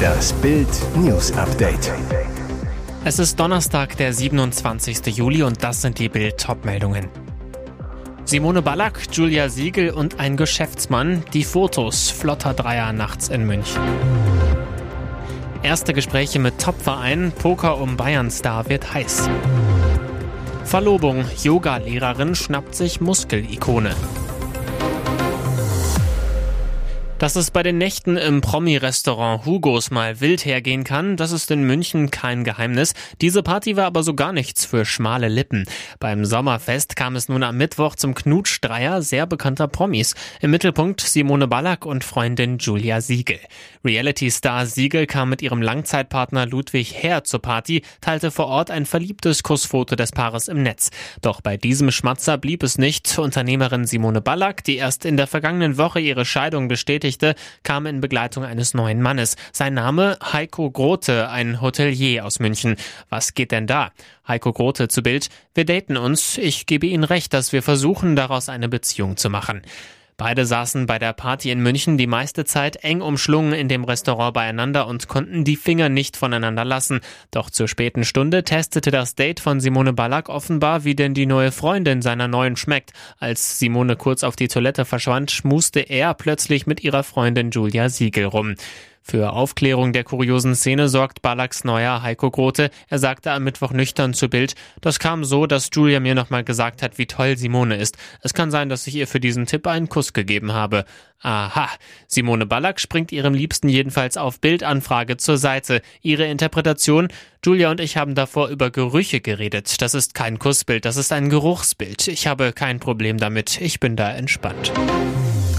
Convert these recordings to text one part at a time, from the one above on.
Das Bild News Update. Es ist Donnerstag, der 27. Juli und das sind die Bild meldungen Simone Ballack, Julia Siegel und ein Geschäftsmann, die Fotos flotter Dreier nachts in München. Erste Gespräche mit Topverein, Poker um Bayern-Star wird heiß. Verlobung, Yoga-Lehrerin schnappt sich Muskelikone. Dass es bei den Nächten im Promi-Restaurant Hugos mal wild hergehen kann, das ist in München kein Geheimnis. Diese Party war aber so gar nichts für schmale Lippen. Beim Sommerfest kam es nun am Mittwoch zum Knutsch dreier sehr bekannter Promis. Im Mittelpunkt Simone Ballack und Freundin Julia Siegel. Reality-Star Siegel kam mit ihrem Langzeitpartner Ludwig Herr zur Party, teilte vor Ort ein verliebtes Kussfoto des Paares im Netz. Doch bei diesem Schmatzer blieb es nicht. Unternehmerin Simone Ballack, die erst in der vergangenen Woche ihre Scheidung bestätigt Geschichte kam in Begleitung eines neuen Mannes. Sein Name Heiko Grote, ein Hotelier aus München. Was geht denn da? Heiko Grote zu Bild. Wir daten uns. Ich gebe Ihnen recht, dass wir versuchen, daraus eine Beziehung zu machen. Beide saßen bei der Party in München die meiste Zeit eng umschlungen in dem Restaurant beieinander und konnten die Finger nicht voneinander lassen. Doch zur späten Stunde testete das Date von Simone Ballack offenbar, wie denn die neue Freundin seiner neuen schmeckt. Als Simone kurz auf die Toilette verschwand, schmuste er plötzlich mit ihrer Freundin Julia Siegel rum. Für Aufklärung der kuriosen Szene sorgt Ballacks neuer Heiko Grote. Er sagte am Mittwoch nüchtern zu Bild, das kam so, dass Julia mir nochmal gesagt hat, wie toll Simone ist. Es kann sein, dass ich ihr für diesen Tipp einen Kuss gegeben habe. Aha. Simone Ballack springt ihrem Liebsten jedenfalls auf Bildanfrage zur Seite. Ihre Interpretation? Julia und ich haben davor über Gerüche geredet. Das ist kein Kussbild, das ist ein Geruchsbild. Ich habe kein Problem damit. Ich bin da entspannt.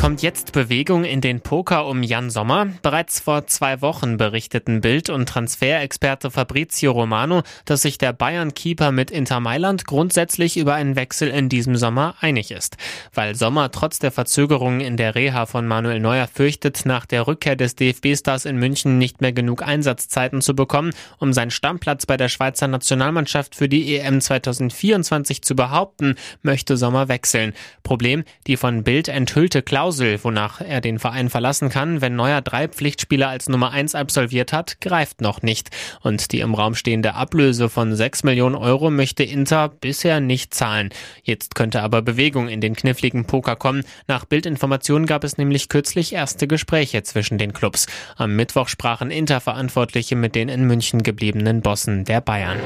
Kommt jetzt Bewegung in den Poker um Jan Sommer? Bereits vor zwei Wochen berichteten Bild- und Transferexperte Fabrizio Romano, dass sich der Bayern-Keeper mit Inter Mailand grundsätzlich über einen Wechsel in diesem Sommer einig ist. Weil Sommer trotz der Verzögerungen in der Reha von Manuel Neuer fürchtet, nach der Rückkehr des DFB-Stars in München nicht mehr genug Einsatzzeiten zu bekommen, um seinen Stammplatz bei der Schweizer Nationalmannschaft für die EM 2024 zu behaupten, möchte Sommer wechseln. Problem, die von Bild enthüllte Klausel wonach er den Verein verlassen kann, wenn Neuer drei Pflichtspiele als Nummer eins absolviert hat, greift noch nicht. Und die im Raum stehende Ablöse von 6 Millionen Euro möchte Inter bisher nicht zahlen. Jetzt könnte aber Bewegung in den kniffligen Poker kommen. Nach Bildinformationen gab es nämlich kürzlich erste Gespräche zwischen den Clubs. Am Mittwoch sprachen Inter-Verantwortliche mit den in München gebliebenen Bossen der Bayern.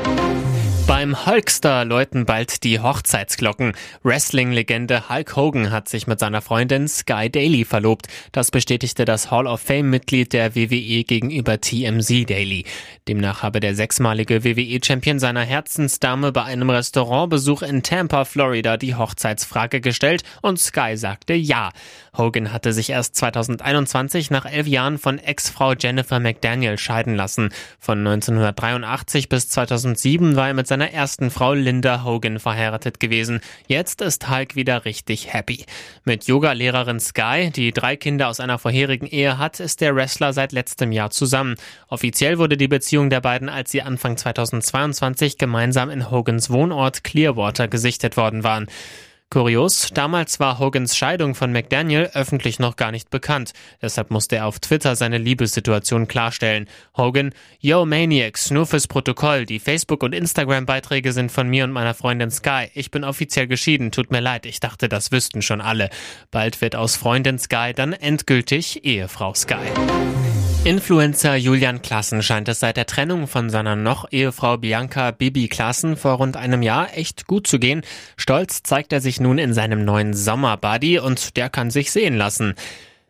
Beim Hulkster läuten bald die Hochzeitsglocken. Wrestling-Legende Hulk Hogan hat sich mit seiner Freundin Sky Daly verlobt. Das bestätigte das Hall of Fame-Mitglied der WWE gegenüber TMZ Daily. Demnach habe der sechsmalige WWE-Champion seiner Herzensdame bei einem Restaurantbesuch in Tampa, Florida, die Hochzeitsfrage gestellt und Sky sagte ja. Hogan hatte sich erst 2021 nach elf Jahren von Ex-Frau Jennifer McDaniel scheiden lassen. Von 1983 bis 2007 war er mit seiner ersten Frau Linda Hogan verheiratet gewesen. Jetzt ist Hulk wieder richtig happy. Mit Yoga-Lehrerin Sky, die drei Kinder aus einer vorherigen Ehe hat, ist der Wrestler seit letztem Jahr zusammen. Offiziell wurde die Beziehung der beiden, als sie Anfang 2022 gemeinsam in Hogans Wohnort Clearwater gesichtet worden waren. Kurios, damals war Hogans Scheidung von McDaniel öffentlich noch gar nicht bekannt. Deshalb musste er auf Twitter seine Liebessituation klarstellen. Hogan, Yo Maniacs, nur fürs Protokoll. Die Facebook- und Instagram-Beiträge sind von mir und meiner Freundin Sky. Ich bin offiziell geschieden. Tut mir leid, ich dachte, das wüssten schon alle. Bald wird aus Freundin Sky dann endgültig Ehefrau Sky. Influencer Julian Klassen scheint es seit der Trennung von seiner noch Ehefrau Bianca Bibi Klassen vor rund einem Jahr echt gut zu gehen. Stolz zeigt er sich nun in seinem neuen Sommerbuddy und der kann sich sehen lassen.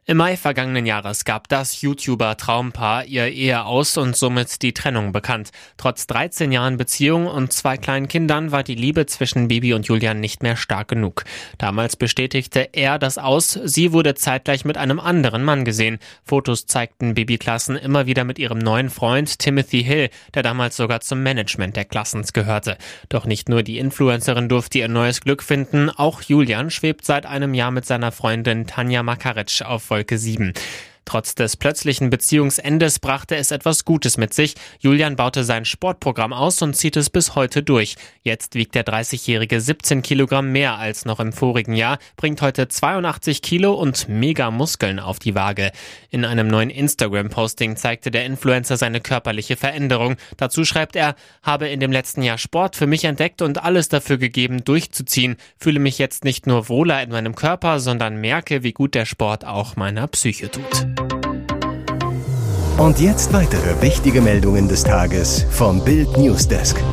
Im Mai vergangenen Jahres gab das YouTuber-Traumpaar ihr Ehe aus und somit die Trennung bekannt. Trotz 13 Jahren Beziehung und zwei kleinen Kindern war die Liebe zwischen Bibi und Julian nicht mehr stark genug. Damals bestätigte er das aus, sie wurde zeitgleich mit einem anderen Mann gesehen. Fotos zeigten Bibi-Klassen immer wieder mit ihrem neuen Freund Timothy Hill, der damals sogar zum Management der Klassens gehörte. Doch nicht nur die Influencerin durfte ihr neues Glück finden, auch Julian schwebt seit einem Jahr mit seiner Freundin Tanja Makaric auf Wolke 7. Trotz des plötzlichen Beziehungsendes brachte es etwas Gutes mit sich. Julian baute sein Sportprogramm aus und zieht es bis heute durch. Jetzt wiegt der 30-Jährige 17 Kilogramm mehr als noch im vorigen Jahr, bringt heute 82 Kilo und mega Muskeln auf die Waage. In einem neuen Instagram-Posting zeigte der Influencer seine körperliche Veränderung. Dazu schreibt er, habe in dem letzten Jahr Sport für mich entdeckt und alles dafür gegeben, durchzuziehen. Fühle mich jetzt nicht nur wohler in meinem Körper, sondern merke, wie gut der Sport auch meiner Psyche tut. Und jetzt weitere wichtige Meldungen des Tages vom Bild Newsdesk.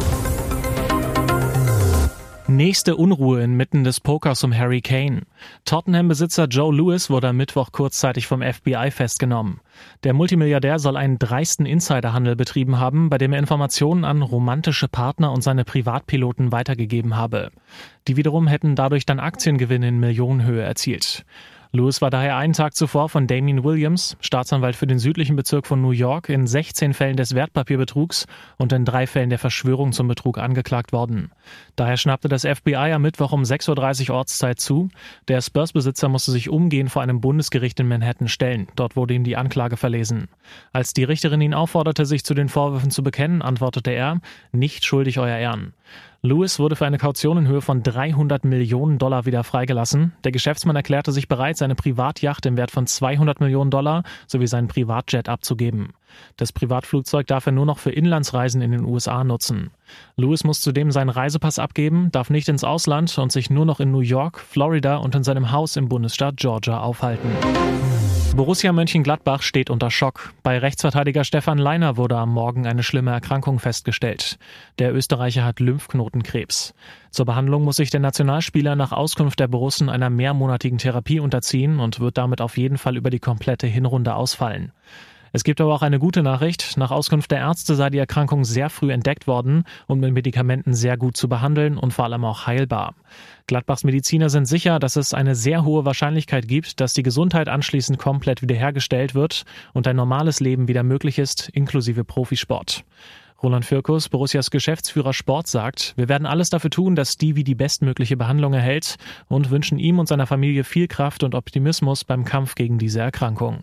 Nächste Unruhe inmitten des Pokers um Harry Kane. Tottenham-Besitzer Joe Lewis wurde am Mittwoch kurzzeitig vom FBI festgenommen. Der Multimilliardär soll einen dreisten Insiderhandel betrieben haben, bei dem er Informationen an romantische Partner und seine Privatpiloten weitergegeben habe. Die wiederum hätten dadurch dann Aktiengewinne in Millionenhöhe erzielt. Lewis war daher einen Tag zuvor von Damien Williams, Staatsanwalt für den südlichen Bezirk von New York, in 16 Fällen des Wertpapierbetrugs und in drei Fällen der Verschwörung zum Betrug angeklagt worden. Daher schnappte das FBI am Mittwoch um 6.30 Uhr Ortszeit zu. Der Spurs-Besitzer musste sich umgehend vor einem Bundesgericht in Manhattan stellen. Dort wurde ihm die Anklage verlesen. Als die Richterin ihn aufforderte, sich zu den Vorwürfen zu bekennen, antwortete er, nicht schuldig, Euer Ehren. Lewis wurde für eine Kaution in Höhe von 300 Millionen Dollar wieder freigelassen. Der Geschäftsmann erklärte sich bereit, seine Privatjacht im Wert von 200 Millionen Dollar sowie seinen Privatjet abzugeben. Das Privatflugzeug darf er nur noch für Inlandsreisen in den USA nutzen. Lewis muss zudem seinen Reisepass abgeben, darf nicht ins Ausland und sich nur noch in New York, Florida und in seinem Haus im Bundesstaat Georgia aufhalten. Borussia Mönchengladbach steht unter Schock. Bei Rechtsverteidiger Stefan Leiner wurde am Morgen eine schlimme Erkrankung festgestellt. Der Österreicher hat Lymphknotenkrebs. Zur Behandlung muss sich der Nationalspieler nach Auskunft der Borussen einer mehrmonatigen Therapie unterziehen und wird damit auf jeden Fall über die komplette Hinrunde ausfallen. Es gibt aber auch eine gute Nachricht. Nach Auskunft der Ärzte sei die Erkrankung sehr früh entdeckt worden und mit Medikamenten sehr gut zu behandeln und vor allem auch heilbar. Gladbachs Mediziner sind sicher, dass es eine sehr hohe Wahrscheinlichkeit gibt, dass die Gesundheit anschließend komplett wiederhergestellt wird und ein normales Leben wieder möglich ist, inklusive Profisport. Roland Firkus, Borussias Geschäftsführer Sport, sagt, wir werden alles dafür tun, dass Stevie die bestmögliche Behandlung erhält und wünschen ihm und seiner Familie viel Kraft und Optimismus beim Kampf gegen diese Erkrankung.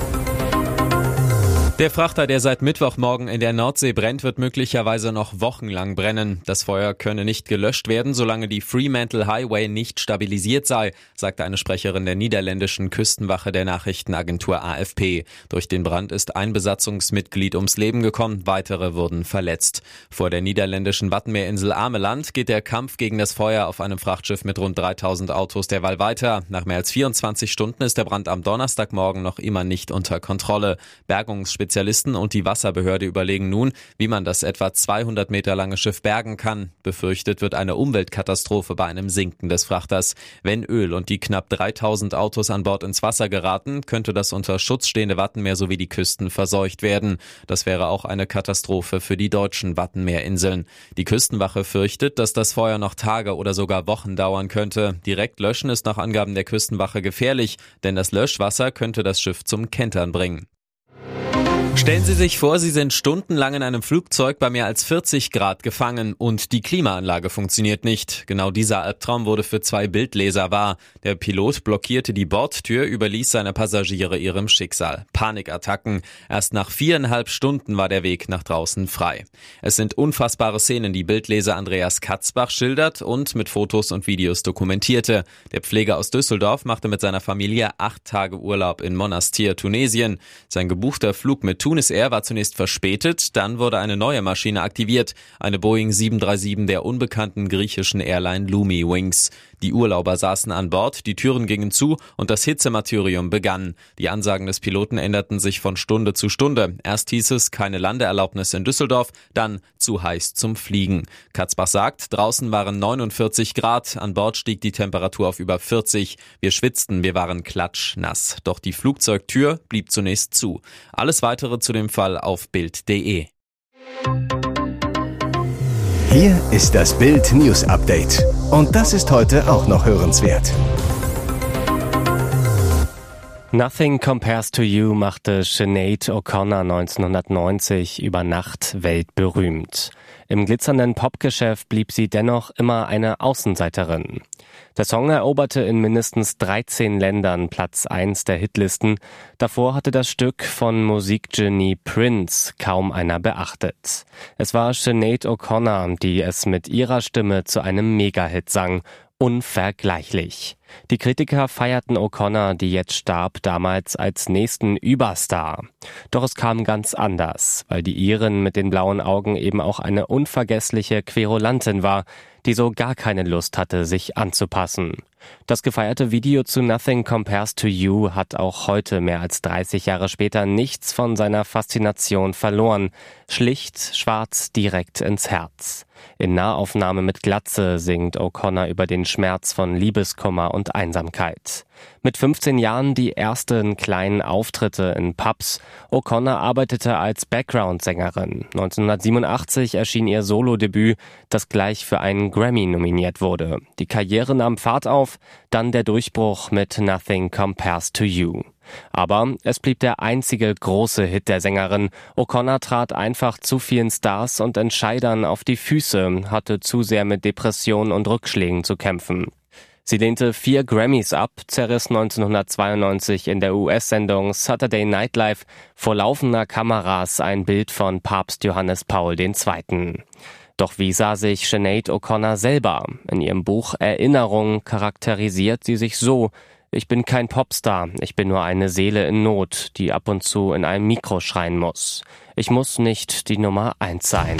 Der Frachter, der seit Mittwochmorgen in der Nordsee brennt, wird möglicherweise noch wochenlang brennen. Das Feuer könne nicht gelöscht werden, solange die Fremantle Highway nicht stabilisiert sei, sagte eine Sprecherin der niederländischen Küstenwache der Nachrichtenagentur AFP. Durch den Brand ist ein Besatzungsmitglied ums Leben gekommen, weitere wurden verletzt. Vor der niederländischen Wattenmeerinsel Ameland geht der Kampf gegen das Feuer auf einem Frachtschiff mit rund 3000 Autos derweil weiter. Nach mehr als 24 Stunden ist der Brand am Donnerstagmorgen noch immer nicht unter Kontrolle. Bergungsspezialisten Spezialisten und die Wasserbehörde überlegen nun, wie man das etwa 200 Meter lange Schiff bergen kann. Befürchtet wird eine Umweltkatastrophe bei einem Sinken des Frachters. Wenn Öl und die knapp 3000 Autos an Bord ins Wasser geraten, könnte das unter Schutz stehende Wattenmeer sowie die Küsten verseucht werden. Das wäre auch eine Katastrophe für die deutschen Wattenmeerinseln. Die Küstenwache fürchtet, dass das Feuer noch Tage oder sogar Wochen dauern könnte. Direkt löschen ist nach Angaben der Küstenwache gefährlich, denn das Löschwasser könnte das Schiff zum Kentern bringen. Stellen Sie sich vor, Sie sind stundenlang in einem Flugzeug bei mehr als 40 Grad gefangen und die Klimaanlage funktioniert nicht. Genau dieser Albtraum wurde für zwei Bildleser wahr. Der Pilot blockierte die Bordtür, überließ seine Passagiere ihrem Schicksal. Panikattacken. Erst nach viereinhalb Stunden war der Weg nach draußen frei. Es sind unfassbare Szenen, die Bildleser Andreas Katzbach schildert und mit Fotos und Videos dokumentierte. Der Pfleger aus Düsseldorf machte mit seiner Familie acht Tage Urlaub in Monastir, Tunesien. Sein gebuchter Flug mit Tunis Air war zunächst verspätet, dann wurde eine neue Maschine aktiviert, eine Boeing 737 der unbekannten griechischen Airline Lumi Wings. Die Urlauber saßen an Bord, die Türen gingen zu und das Hitzemartyrium begann. Die Ansagen des Piloten änderten sich von Stunde zu Stunde. Erst hieß es keine Landeerlaubnis in Düsseldorf, dann zu heiß zum Fliegen. Katzbach sagt, draußen waren 49 Grad, an Bord stieg die Temperatur auf über 40. Wir schwitzten, wir waren klatschnass. Doch die Flugzeugtür blieb zunächst zu. Alles weitere zu dem Fall auf Bild.de. Hier ist das Bild News Update. Und das ist heute auch noch hörenswert. Nothing Compares to You machte Sinead O'Connor 1990 über Nacht weltberühmt. Im glitzernden Popgeschäft blieb sie dennoch immer eine Außenseiterin. Der Song eroberte in mindestens 13 Ländern Platz 1 der Hitlisten. Davor hatte das Stück von Musikgenie Prince kaum einer beachtet. Es war Sinead O'Connor, die es mit ihrer Stimme zu einem Megahit sang unvergleichlich. Die Kritiker feierten O'Connor, die jetzt starb, damals als nächsten Überstar. Doch es kam ganz anders, weil die Iren mit den blauen Augen eben auch eine unvergessliche Querulantin war, die so gar keine Lust hatte, sich anzupassen. Das gefeierte Video zu Nothing Compares to You hat auch heute, mehr als 30 Jahre später, nichts von seiner Faszination verloren. Schlicht, schwarz, direkt ins Herz. In Nahaufnahme mit Glatze singt O'Connor über den Schmerz von Liebeskummer und Einsamkeit. Mit 15 Jahren die ersten kleinen Auftritte in Pubs. O'Connor arbeitete als Background-Sängerin. 1987 erschien ihr Solodebüt, das gleich für einen Grammy nominiert wurde. Die Karriere nahm Fahrt auf, dann der Durchbruch mit Nothing Compares to You. Aber es blieb der einzige große Hit der Sängerin. O'Connor trat einfach zu vielen Stars und Entscheidern auf die Füße, hatte zu sehr mit Depressionen und Rückschlägen zu kämpfen. Sie lehnte vier Grammys ab, zerriss 1992 in der US-Sendung Saturday Night Live vor laufender Kameras ein Bild von Papst Johannes Paul II. Doch wie sah sich Sinead O'Connor selber? In ihrem Buch Erinnerung charakterisiert sie sich so, ich bin kein Popstar, ich bin nur eine Seele in Not, die ab und zu in einem Mikro schreien muss. Ich muss nicht die Nummer eins sein.